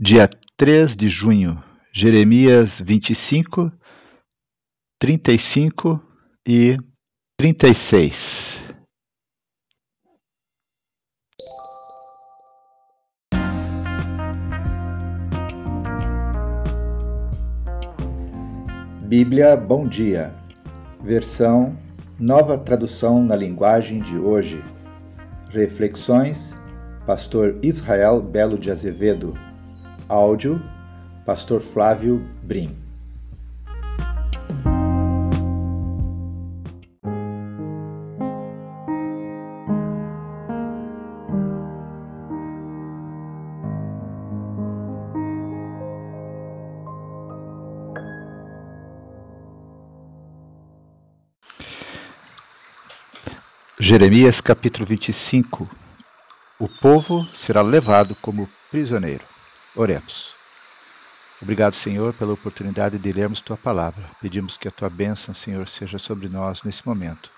Dia 3 de junho, Jeremias 25, 35 e 36. Bíblia Bom Dia, versão Nova Tradução na Linguagem de Hoje. Reflexões, Pastor Israel Belo de Azevedo. Áudio, Pastor Flávio Brim. Jeremias capítulo 25 O povo será levado como prisioneiro. Oremos. Obrigado, Senhor, pela oportunidade de lermos tua palavra. Pedimos que a tua bênção, Senhor, seja sobre nós nesse momento.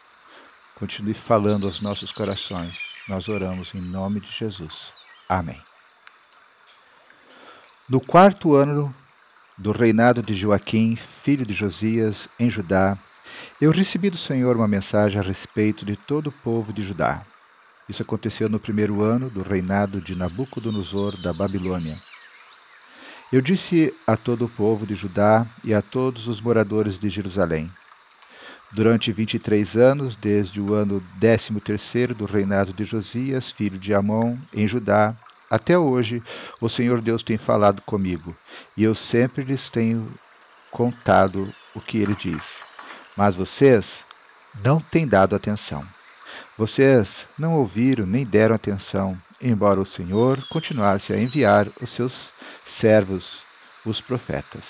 Continue falando aos nossos corações. Nós oramos em nome de Jesus. Amém. No quarto ano do reinado de Joaquim, filho de Josias, em Judá, eu recebi do Senhor uma mensagem a respeito de todo o povo de Judá. Isso aconteceu no primeiro ano do reinado de Nabucodonosor da Babilônia. Eu disse a todo o povo de Judá e a todos os moradores de Jerusalém: Durante vinte e três anos, desde o ano décimo terceiro do reinado de Josias, filho de Amon, em Judá, até hoje, o Senhor Deus tem falado comigo, e eu sempre lhes tenho contado o que ele diz. Mas vocês não têm dado atenção. Vocês não ouviram nem deram atenção, embora o Senhor continuasse a enviar os seus servos, os profetas.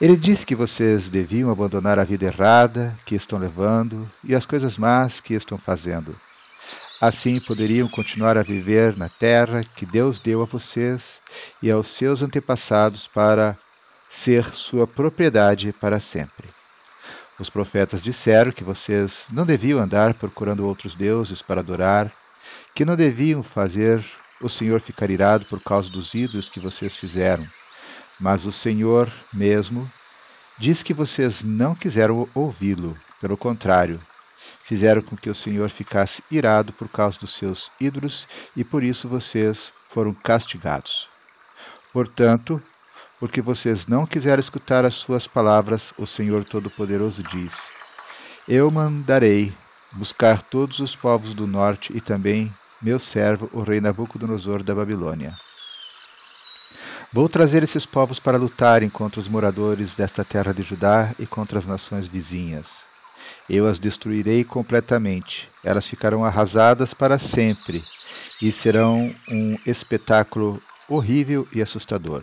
Ele disse que vocês deviam abandonar a vida errada que estão levando e as coisas más que estão fazendo. Assim poderiam continuar a viver na terra que Deus deu a vocês e aos seus antepassados para ser sua propriedade para sempre. Os profetas disseram que vocês não deviam andar procurando outros deuses para adorar, que não deviam fazer o Senhor ficar irado por causa dos ídolos que vocês fizeram. Mas o Senhor mesmo diz que vocês não quiseram ouvi-lo. Pelo contrário, fizeram com que o Senhor ficasse irado por causa dos seus ídolos e por isso vocês foram castigados. Portanto, porque vocês não quiseram escutar as suas palavras, o Senhor Todo-Poderoso diz: Eu mandarei buscar todos os povos do norte e também meu servo, o rei Nabucodonosor da Babilônia. Vou trazer esses povos para lutarem contra os moradores desta terra de Judá e contra as nações vizinhas. Eu as destruirei completamente. Elas ficarão arrasadas para sempre e serão um espetáculo horrível e assustador.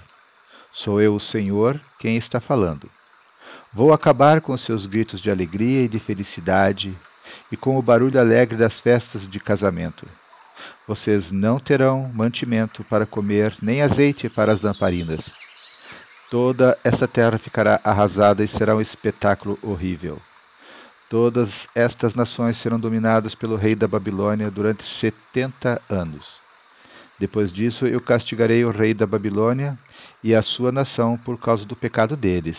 Sou eu, o Senhor, quem está falando. Vou acabar com seus gritos de alegria e de felicidade e com o barulho alegre das festas de casamento. Vocês não terão mantimento para comer, nem azeite para as lamparinas. Toda essa terra ficará arrasada e será um espetáculo horrível. Todas estas nações serão dominadas pelo rei da Babilônia durante setenta anos. Depois disso, eu castigarei o rei da Babilônia e a sua nação por causa do pecado deles.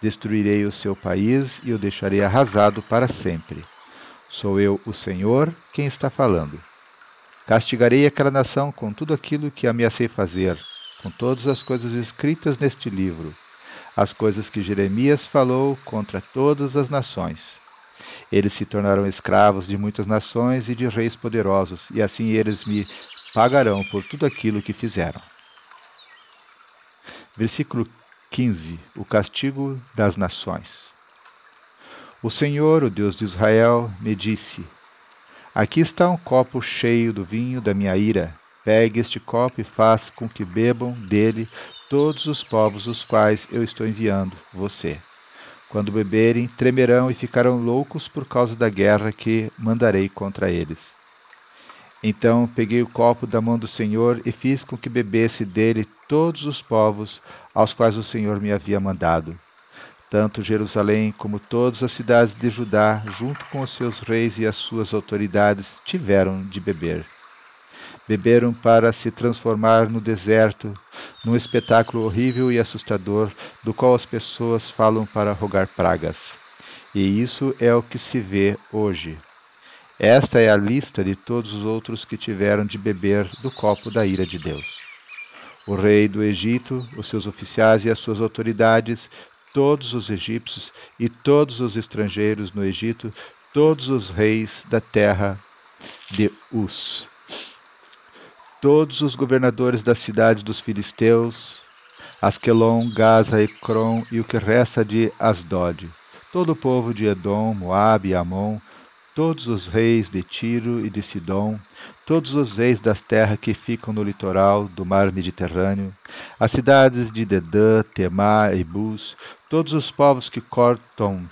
Destruirei o seu país e o deixarei arrasado para sempre. Sou eu, o Senhor, quem está falando. Castigarei aquela nação com tudo aquilo que ameacei fazer, com todas as coisas escritas neste livro, as coisas que Jeremias falou contra todas as nações. Eles se tornarão escravos de muitas nações e de reis poderosos, e assim eles me pagarão por tudo aquilo que fizeram. Versículo 15: O castigo das nações. O Senhor, o Deus de Israel, me disse: Aqui está um copo cheio do vinho da minha ira. Pegue este copo e faça com que bebam dele todos os povos os quais eu estou enviando você. Quando beberem, tremerão e ficarão loucos por causa da guerra que mandarei contra eles. Então peguei o copo da mão do Senhor e fiz com que bebesse dele todos os povos aos quais o Senhor me havia mandado tanto Jerusalém como todas as cidades de Judá, junto com os seus reis e as suas autoridades, tiveram de beber. Beberam para se transformar no deserto, num espetáculo horrível e assustador do qual as pessoas falam para rogar pragas. E isso é o que se vê hoje. Esta é a lista de todos os outros que tiveram de beber do copo da ira de Deus. O rei do Egito, os seus oficiais e as suas autoridades, todos os egípcios e todos os estrangeiros no Egito, todos os reis da terra de Uz. Todos os governadores das cidades dos filisteus, Asquelon, Gaza, Ecrom e o que resta de Asdod, todo o povo de Edom, Moabe e Amon, todos os reis de Tiro e de Sidom, todos os reis das terras que ficam no litoral do mar Mediterrâneo, as cidades de Dedã, Temá e Bus, todos os povos que cortam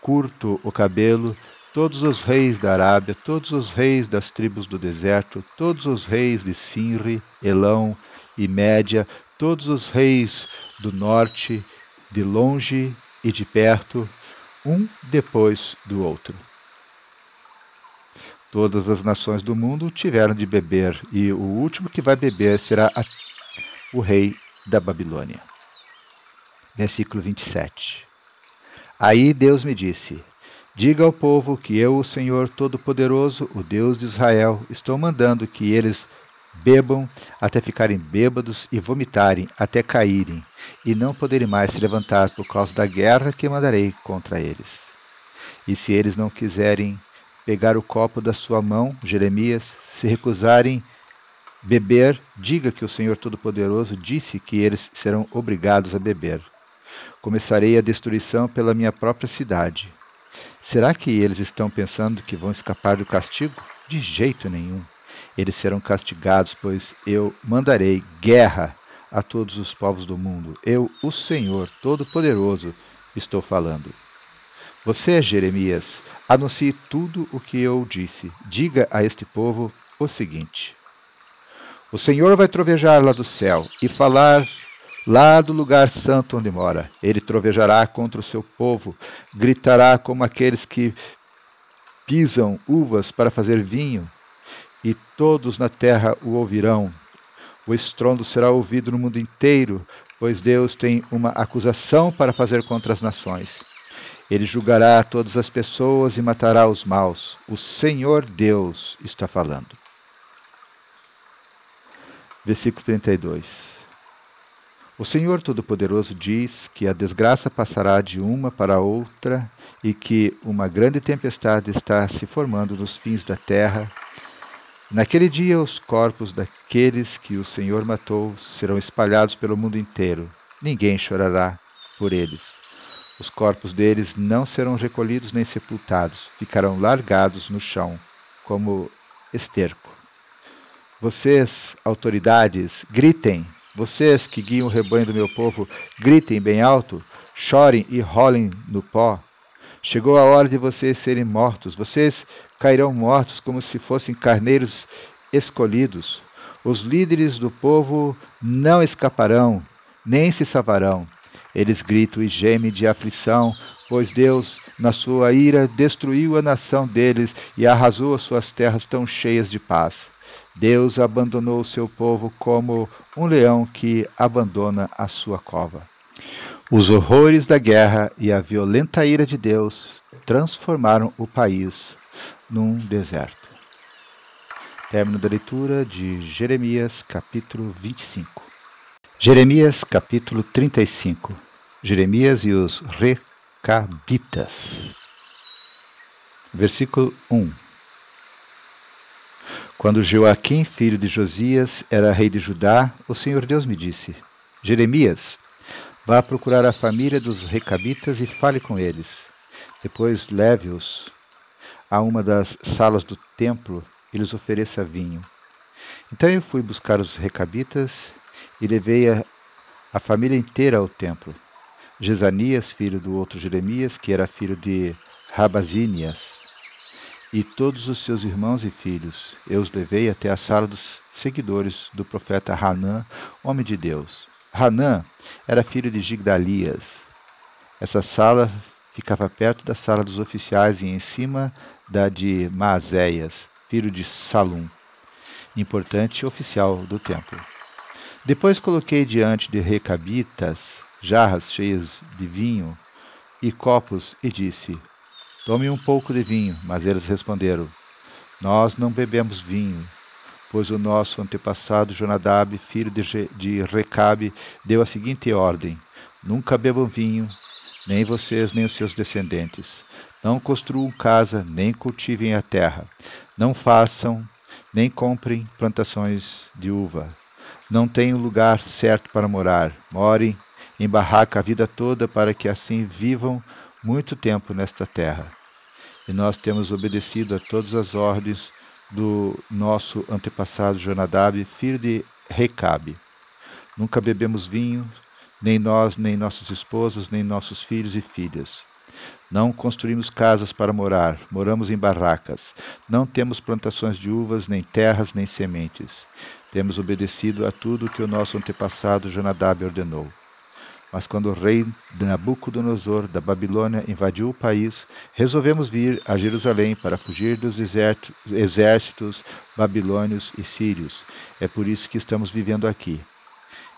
curto o cabelo, todos os reis da Arábia, todos os reis das tribos do deserto, todos os reis de Sinri, Elão e Média, todos os reis do norte, de longe e de perto, um depois do outro. Todas as nações do mundo tiveram de beber, e o último que vai beber será a, o rei da Babilônia. Versículo 27. Aí Deus me disse: Diga ao povo que eu, o Senhor Todo-Poderoso, o Deus de Israel, estou mandando que eles bebam até ficarem bêbados e vomitarem até caírem, e não poderem mais se levantar por causa da guerra que mandarei contra eles. E se eles não quiserem pegar o copo da sua mão, Jeremias, se recusarem beber, diga que o Senhor Todo-Poderoso disse que eles serão obrigados a beber. Começarei a destruição pela minha própria cidade Será que eles estão pensando que vão escapar do castigo? De jeito nenhum. Eles serão castigados, pois eu mandarei guerra a todos os povos do mundo. Eu, o Senhor Todo-Poderoso, estou falando. Você, Jeremias, anuncie tudo o que eu disse. Diga a este povo o seguinte: O Senhor vai trovejar lá do céu e falar lá do lugar santo onde mora. Ele trovejará contra o seu povo, gritará como aqueles que pisam uvas para fazer vinho, e todos na terra o ouvirão. O estrondo será ouvido no mundo inteiro, pois Deus tem uma acusação para fazer contra as nações. Ele julgará todas as pessoas e matará os maus. O Senhor Deus está falando. Versículo 32. O Senhor Todo-Poderoso diz que a desgraça passará de uma para outra e que uma grande tempestade está se formando nos fins da terra. Naquele dia, os corpos daqueles que o Senhor matou serão espalhados pelo mundo inteiro. Ninguém chorará por eles. Os corpos deles não serão recolhidos nem sepultados, ficarão largados no chão, como esterco. Vocês, autoridades, gritem, vocês que guiam o rebanho do meu povo, gritem bem alto, chorem e rolem no pó. Chegou a hora de vocês serem mortos. Vocês cairão mortos como se fossem carneiros escolhidos. Os líderes do povo não escaparão, nem se salvarão. Eles gritam e gemem de aflição, pois Deus, na sua ira, destruiu a nação deles e arrasou as suas terras tão cheias de paz. Deus abandonou o seu povo como um leão que abandona a sua cova. Os horrores da guerra e a violenta ira de Deus transformaram o país num deserto. Término da leitura de Jeremias, capítulo 25. Jeremias, capítulo 35. Jeremias e os Recabitas. Versículo 1. Quando Joaquim, filho de Josias, era rei de Judá, o Senhor Deus me disse: Jeremias, vá procurar a família dos recabitas e fale com eles. Depois leve-os a uma das salas do templo e lhes ofereça vinho. Então eu fui buscar os recabitas e levei a, a família inteira ao templo. Jezanias, filho do outro Jeremias, que era filho de Rabazínias, e todos os seus irmãos e filhos. Eu os levei até a sala dos seguidores do profeta Hanã, homem de Deus. Hanã era filho de Gigdalias. Essa sala ficava perto da sala dos oficiais e em cima da de Maazéias, filho de Salum, importante oficial do templo. Depois coloquei diante de recabitas jarras cheias de vinho e copos e disse: Tome um pouco de vinho. Mas eles responderam: Nós não bebemos vinho, pois o nosso antepassado Jonadab, filho de, de Recabe, deu a seguinte ordem: Nunca bebam vinho, nem vocês nem os seus descendentes. Não construam casa, nem cultivem a terra. Não façam, nem comprem plantações de uva. Não tenham lugar certo para morar. Morem em barraca a vida toda, para que assim vivam muito tempo nesta terra. E nós temos obedecido a todas as ordens do nosso antepassado Jonadab, filho de Recabe. Nunca bebemos vinho, nem nós, nem nossos esposos, nem nossos filhos e filhas. Não construímos casas para morar, moramos em barracas. Não temos plantações de uvas, nem terras, nem sementes. Temos obedecido a tudo que o nosso antepassado Jonadab ordenou. Mas quando o rei Nabucodonosor da Babilônia invadiu o país, resolvemos vir a Jerusalém para fugir dos exércitos babilônios e sírios. É por isso que estamos vivendo aqui.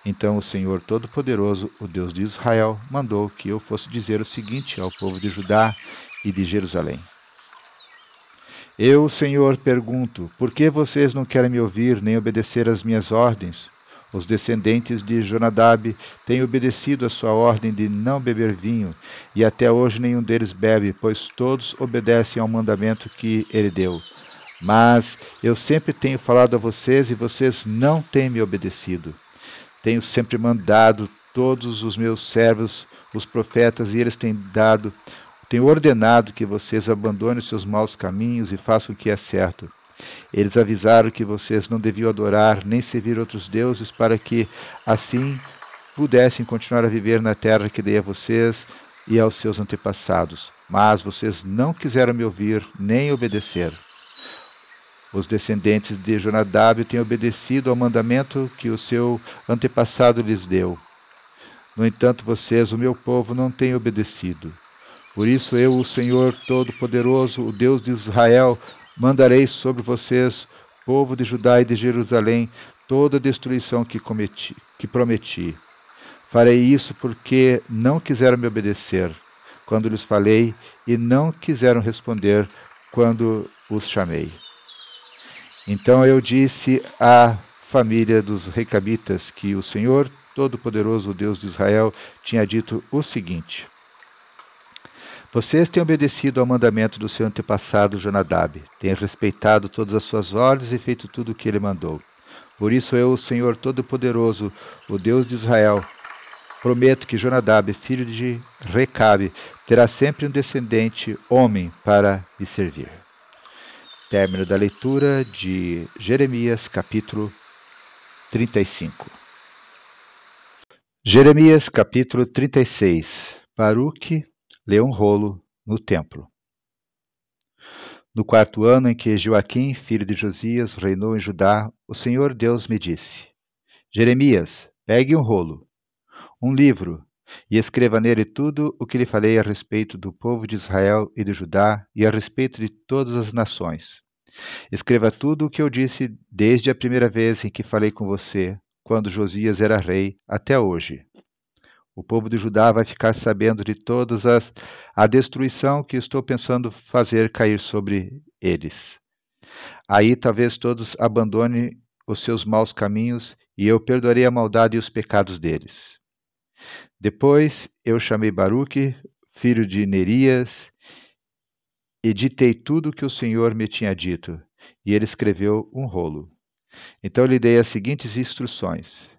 Então o Senhor Todo-Poderoso, o Deus de Israel, mandou que eu fosse dizer o seguinte ao povo de Judá e de Jerusalém: Eu, Senhor, pergunto: por que vocês não querem me ouvir nem obedecer às minhas ordens? Os descendentes de Jonadab têm obedecido a sua ordem de não beber vinho, e até hoje nenhum deles bebe, pois todos obedecem ao mandamento que ele deu. Mas eu sempre tenho falado a vocês e vocês não têm me obedecido. Tenho sempre mandado todos os meus servos, os profetas, e eles têm dado, tenho ordenado que vocês abandonem seus maus caminhos e façam o que é certo. Eles avisaram que vocês não deviam adorar nem servir outros deuses para que assim pudessem continuar a viver na terra que dei a vocês e aos seus antepassados. Mas vocês não quiseram me ouvir nem obedecer. Os descendentes de Jonadab têm obedecido ao mandamento que o seu antepassado lhes deu. No entanto, vocês, o meu povo, não têm obedecido. Por isso eu, o Senhor Todo-Poderoso, o Deus de Israel, mandarei sobre vocês, povo de Judá e de Jerusalém, toda a destruição que, cometi, que prometi. Farei isso porque não quiseram me obedecer quando lhes falei e não quiseram responder quando os chamei. Então eu disse à família dos recabitas que o Senhor Todo-Poderoso, Deus de Israel, tinha dito o seguinte: Vocês têm obedecido ao mandamento do seu antepassado Jonadab, têm respeitado todas as suas ordens e feito tudo o que ele mandou. Por isso eu, o Senhor Todo-Poderoso, o Deus de Israel, prometo que Jonadab, filho de Recabe, terá sempre um descendente homem para lhe servir. Término da leitura de Jeremias, capítulo 35. Jeremias, capítulo 36. Baruque lê um rolo no templo. No quarto ano em que Joaquim, filho de Josias, reinou em Judá, o Senhor Deus me disse: Jeremias, pegue um rolo, um livro, e escreva nele tudo o que lhe falei a respeito do povo de Israel e de Judá e a respeito de todas as nações. Escreva tudo o que eu disse desde a primeira vez em que falei com você, quando Josias era rei, até hoje. O povo de Judá vai ficar sabendo de todas as a destruição que estou pensando fazer cair sobre eles. Aí talvez todos abandonem os seus maus caminhos e eu perdoarei a maldade e os pecados deles. Depois eu chamei Baruque, filho de Nerias, e ditei tudo o que o Senhor me tinha dito, e ele escreveu um rolo. Então lhe dei as seguintes instruções: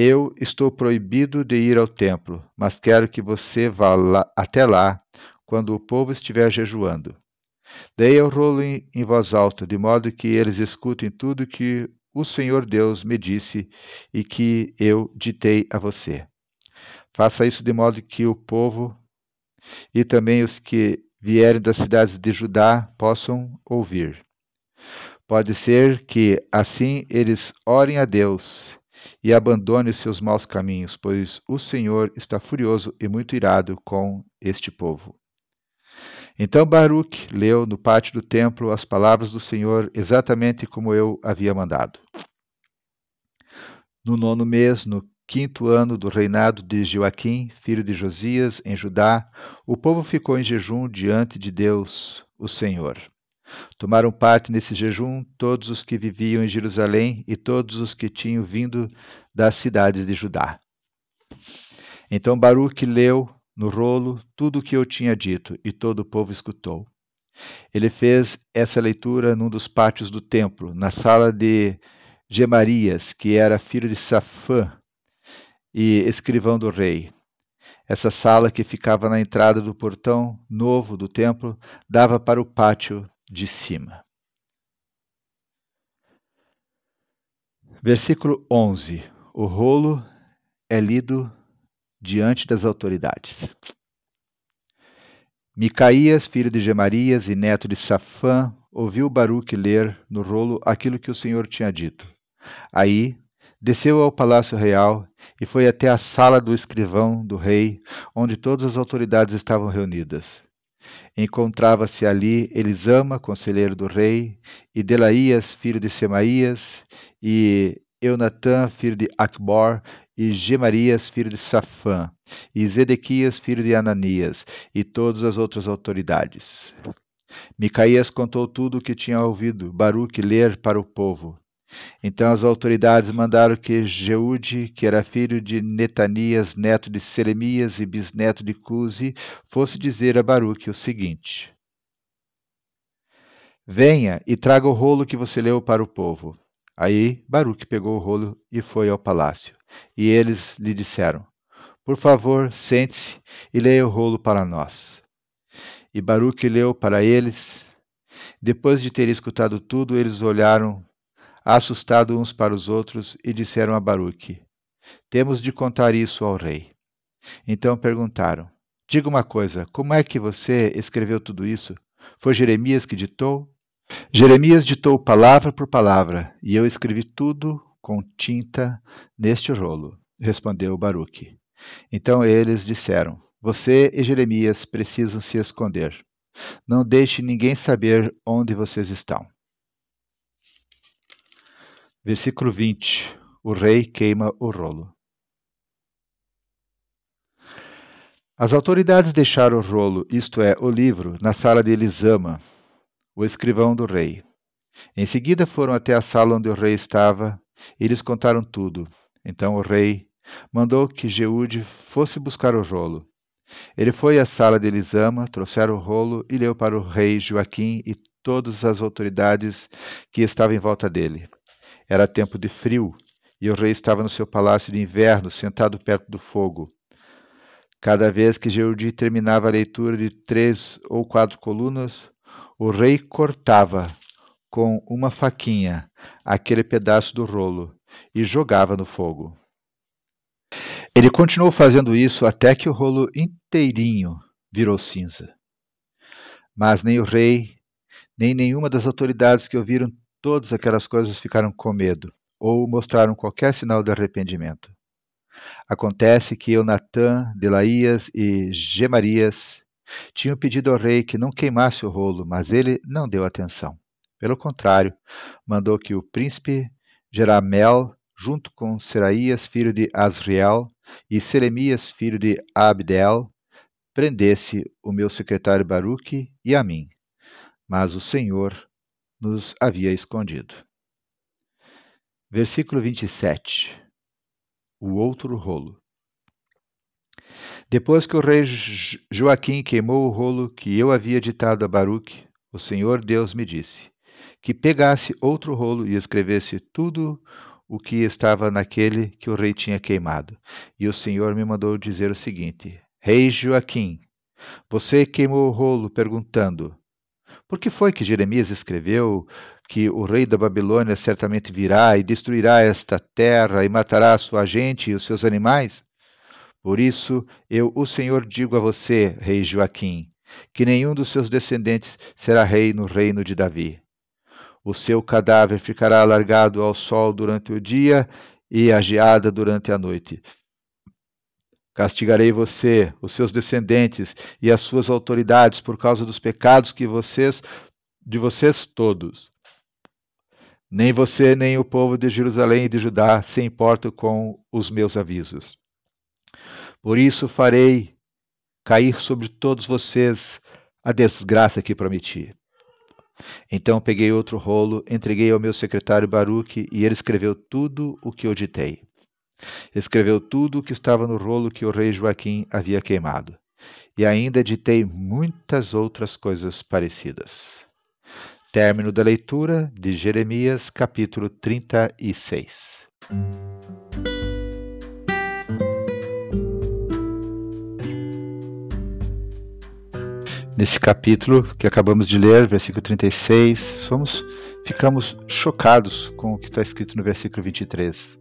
Eu estou proibido de ir ao templo, mas quero que você vá lá, até lá quando o povo estiver jejuando. Dei o rolo em, em voz alta, de modo que eles escutem tudo que o Senhor Deus me disse e que eu ditei a você. Faça isso de modo que o povo e também os que vierem das cidades de Judá possam ouvir. Pode ser que assim eles orem a Deus e abandonem seus maus caminhos, pois o Senhor está furioso e muito irado com este povo. Então Baruch leu no pátio do templo as palavras do Senhor exatamente como eu havia mandado. No nono mês, no quinto ano do reinado de Joaquim, filho de Josias, em Judá, o povo ficou em jejum diante de Deus, o Senhor. Tomaram parte nesse jejum todos os que viviam em Jerusalém e todos os que tinham vindo das cidades de Judá. Então Baruque leu no rolo tudo o que eu tinha dito, e todo o povo escutou. Ele fez essa leitura num dos pátios do templo, na sala de Gemarias, que era filho de Safã e escrivão do rei. Essa sala, que ficava na entrada do portão novo do templo, dava para o pátio de cima. Versículo 11. O rolo é lido diante das autoridades. Micaías, filho de Gemarias e neto de Safã, ouviu Baruque ler no rolo aquilo que o Senhor tinha dito. Aí desceu ao palácio real e foi até a sala do escrivão do rei, onde todas as autoridades estavam reunidas. Encontrava-se ali Elisama, conselheiro do rei, e Delaías, filho de Semaías, e Eunatã, filho de Acbor, e Gemarias, filho de Safã, e Zedequias, filho de Ananias, e todas as outras autoridades. Micaías contou tudo o que tinha ouvido Baruque ler para o povo. Então as autoridades mandaram que Jeude, que era filho de Netanias, neto de Selemias e bisneto de Cusi, fosse dizer a Baruque o seguinte: Venha e traga o rolo que você leu para o povo. Aí Baruque pegou o rolo e foi ao palácio. E eles lhe disseram: Por favor, sente-se e leia o rolo para nós. E Baruque leu para eles. Depois de ter escutado tudo, eles olharam, assustados uns para os outros, e disseram a Baruque: Temos de contar isso ao rei. Então perguntaram: Diga uma coisa, como é que você escreveu tudo isso? Foi Jeremias que ditou? Jeremias ditou palavra por palavra, e eu escrevi tudo com tinta neste rolo, respondeu Baruque. Então eles disseram: Você e Jeremias precisam se esconder. Não deixe ninguém saber onde vocês estão. Versículo 20: O rei queima o rolo. As autoridades deixaram o rolo, isto é, o livro, na sala de Elisama, o escrivão do rei. Em seguida foram até a sala onde o rei estava e lhes contaram tudo. Então o rei mandou que Jeude fosse buscar o rolo. Ele foi à sala de Elisama, trouxeram o rolo e leu para o rei Joaquim e todas as autoridades que estavam em volta dele. Era tempo de frio e o rei estava no seu palácio de inverno, sentado perto do fogo. Cada vez que Jeudi terminava a leitura de três ou quatro colunas, o rei cortava com uma faquinha aquele pedaço do rolo e jogava no fogo. Ele continuou fazendo isso até que o rolo inteirinho virou cinza. Mas nem o rei, nem nenhuma das autoridades que ouviram todas aquelas coisas ficaram com medo ou mostraram qualquer sinal de arrependimento. Acontece que Eunatã, Delaías e Gemarias tinham pedido ao rei que não queimasse o rolo, mas ele não deu atenção. Pelo contrário, mandou que o príncipe Jeramel, junto com Seraías, filho de Asriel, e Selemias, filho de Abdel, prendesse o meu secretário Baruque e a mim. Mas o Senhor nos havia escondido. Versículo 27 O outro rolo. Depois que o rei Joaquim queimou o rolo que eu havia ditado a Baruque, o Senhor Deus me disse: que pegasse outro rolo e escrevesse tudo o que estava naquele que o rei tinha queimado. E o Senhor me mandou dizer o seguinte: Rei Joaquim, você queimou o rolo perguntando: Por que foi que Jeremias escreveu que o rei da Babilônia certamente virá e destruirá esta terra e matará a sua gente e os seus animais? Por isso, eu, o Senhor, digo a você, rei Joaquim, que nenhum dos seus descendentes será rei no reino de Davi. O seu cadáver ficará alargado ao sol durante o dia e à geada durante a noite. Castigarei você, os seus descendentes e as suas autoridades por causa dos pecados que vocês de vocês todos. Nem você, nem o povo de Jerusalém e de Judá se importam com os meus avisos. Por isso farei cair sobre todos vocês a desgraça que prometi. Então peguei outro rolo, entreguei ao meu secretário Baruque, e ele escreveu tudo o que eu ditei. Escreveu tudo o que estava no rolo que o rei Joaquim havia queimado. E ainda ditei muitas outras coisas parecidas. Término da leitura de Jeremias, capítulo 36. Nesse capítulo que acabamos de ler, versículo 36, somos, ficamos chocados com o que está escrito no versículo 23.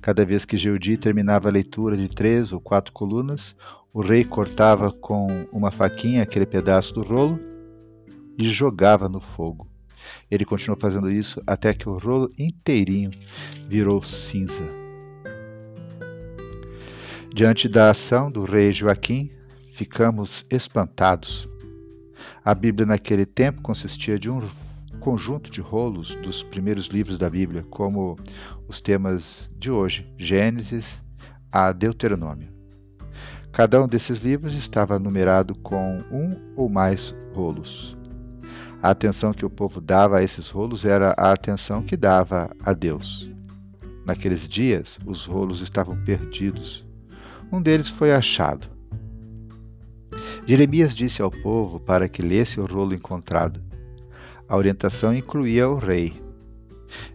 Cada vez que Geudi terminava a leitura de três ou quatro colunas, o rei cortava com uma faquinha aquele pedaço do rolo e jogava no fogo. Ele continuou fazendo isso até que o rolo inteirinho virou cinza. Diante da ação do rei Joaquim, ficamos espantados. A Bíblia naquele tempo consistia de um conjunto de rolos dos primeiros livros da Bíblia, como os temas de hoje, Gênesis a Deuteronômio. Cada um desses livros estava numerado com um ou mais rolos. A atenção que o povo dava a esses rolos era a atenção que dava a Deus. Naqueles dias, os rolos estavam perdidos. Um deles foi achado. Jeremias disse ao povo para que lesse o rolo encontrado. A orientação incluía o rei.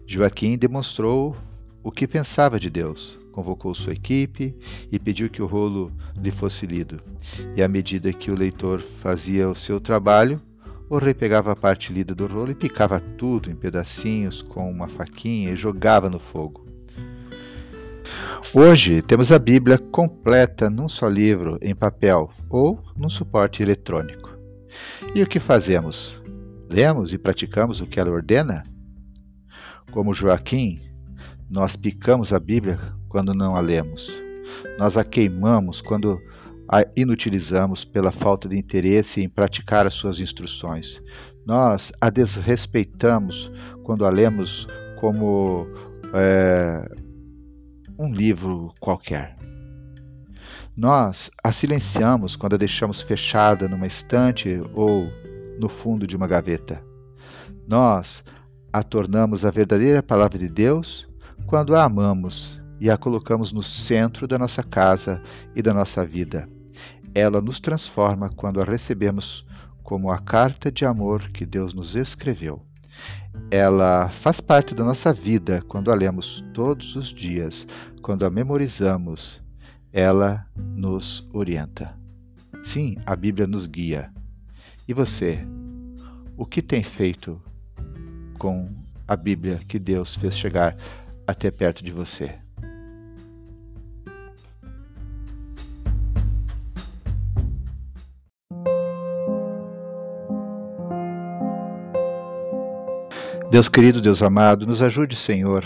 Joaquim demonstrou o que pensava de Deus, convocou sua equipe e pediu que o rolo lhe fosse lido. E à medida que o leitor fazia o seu trabalho, o rei pegava a parte lida do rolo e picava tudo em pedacinhos com uma faquinha e jogava no fogo. Hoje temos a Bíblia completa num só livro, em papel ou num suporte eletrônico. E o que fazemos? Lemos e praticamos o que ela ordena? Como Joaquim, nós picamos a Bíblia quando não a lemos. Nós a queimamos quando a inutilizamos pela falta de interesse em praticar as suas instruções. Nós a desrespeitamos quando a lemos como é, um livro qualquer. Nós a silenciamos quando a deixamos fechada numa estante ou no fundo de uma gaveta. Nós a tornamos a verdadeira palavra de Deus quando a amamos e a colocamos no centro da nossa casa e da nossa vida. Ela nos transforma quando a recebemos como a carta de amor que Deus nos escreveu. Ela faz parte da nossa vida quando a lemos todos os dias, quando a memorizamos. Ela nos orienta. Sim, a Bíblia nos guia. E você? O que tem feito com a Bíblia que Deus fez chegar até perto de você? Deus querido, Deus amado, nos ajude, Senhor,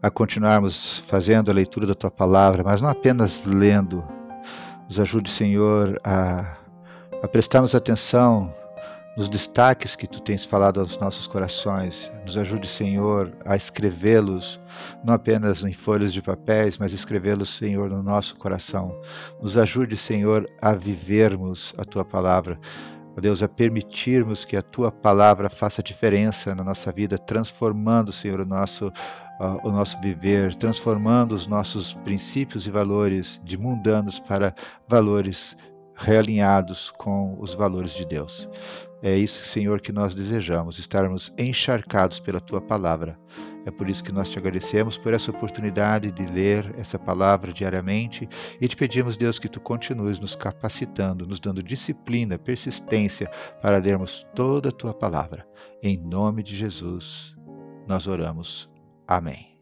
a continuarmos fazendo a leitura da tua palavra, mas não apenas lendo. Nos ajude, Senhor, a, a prestarmos atenção nos destaques que tu tens falado aos nossos corações. Nos ajude, Senhor, a escrevê-los, não apenas em folhas de papéis, mas escrevê-los, Senhor, no nosso coração. Nos ajude, Senhor, a vivermos a tua palavra ó Deus, a permitirmos que a tua palavra faça diferença na nossa vida, transformando, Senhor, o nosso, o nosso viver, transformando os nossos princípios e valores de mundanos para valores realinhados com os valores de Deus. É isso, Senhor, que nós desejamos, estarmos encharcados pela tua palavra. É por isso que nós te agradecemos por essa oportunidade de ler essa palavra diariamente e te pedimos, Deus, que tu continues nos capacitando, nos dando disciplina, persistência para lermos toda a tua palavra. Em nome de Jesus, nós oramos. Amém.